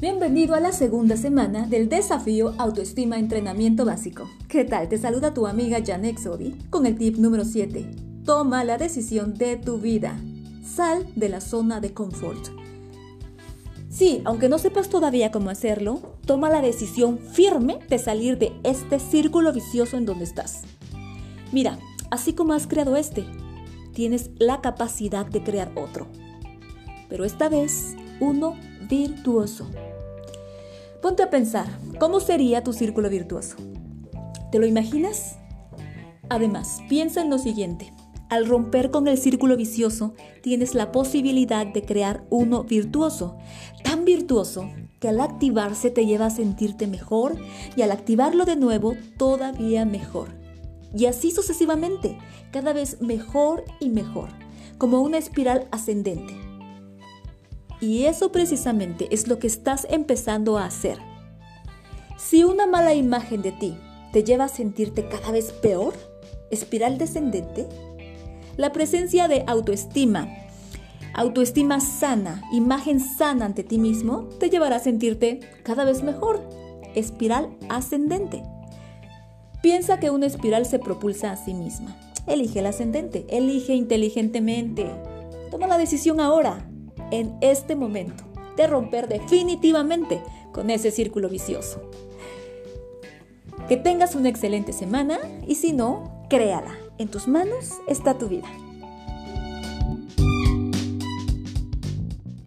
Bienvenido a la segunda semana del desafío Autoestima Entrenamiento Básico. ¿Qué tal? Te saluda tu amiga Janek Sodi con el tip número 7. Toma la decisión de tu vida. Sal de la zona de confort. Sí, aunque no sepas todavía cómo hacerlo, toma la decisión firme de salir de este círculo vicioso en donde estás. Mira, así como has creado este, tienes la capacidad de crear otro. Pero esta vez, uno virtuoso. Ponte a pensar, ¿cómo sería tu círculo virtuoso? ¿Te lo imaginas? Además, piensa en lo siguiente. Al romper con el círculo vicioso, tienes la posibilidad de crear uno virtuoso, tan virtuoso que al activarse te lleva a sentirte mejor y al activarlo de nuevo todavía mejor. Y así sucesivamente, cada vez mejor y mejor, como una espiral ascendente. Y eso precisamente es lo que estás empezando a hacer. Si una mala imagen de ti te lleva a sentirte cada vez peor, espiral descendente, la presencia de autoestima, autoestima sana, imagen sana ante ti mismo, te llevará a sentirte cada vez mejor, espiral ascendente. Piensa que una espiral se propulsa a sí misma. Elige el ascendente, elige inteligentemente. Toma la decisión ahora, en este momento de romper definitivamente con ese círculo vicioso. Que tengas una excelente semana y si no, créala. En tus manos está tu vida.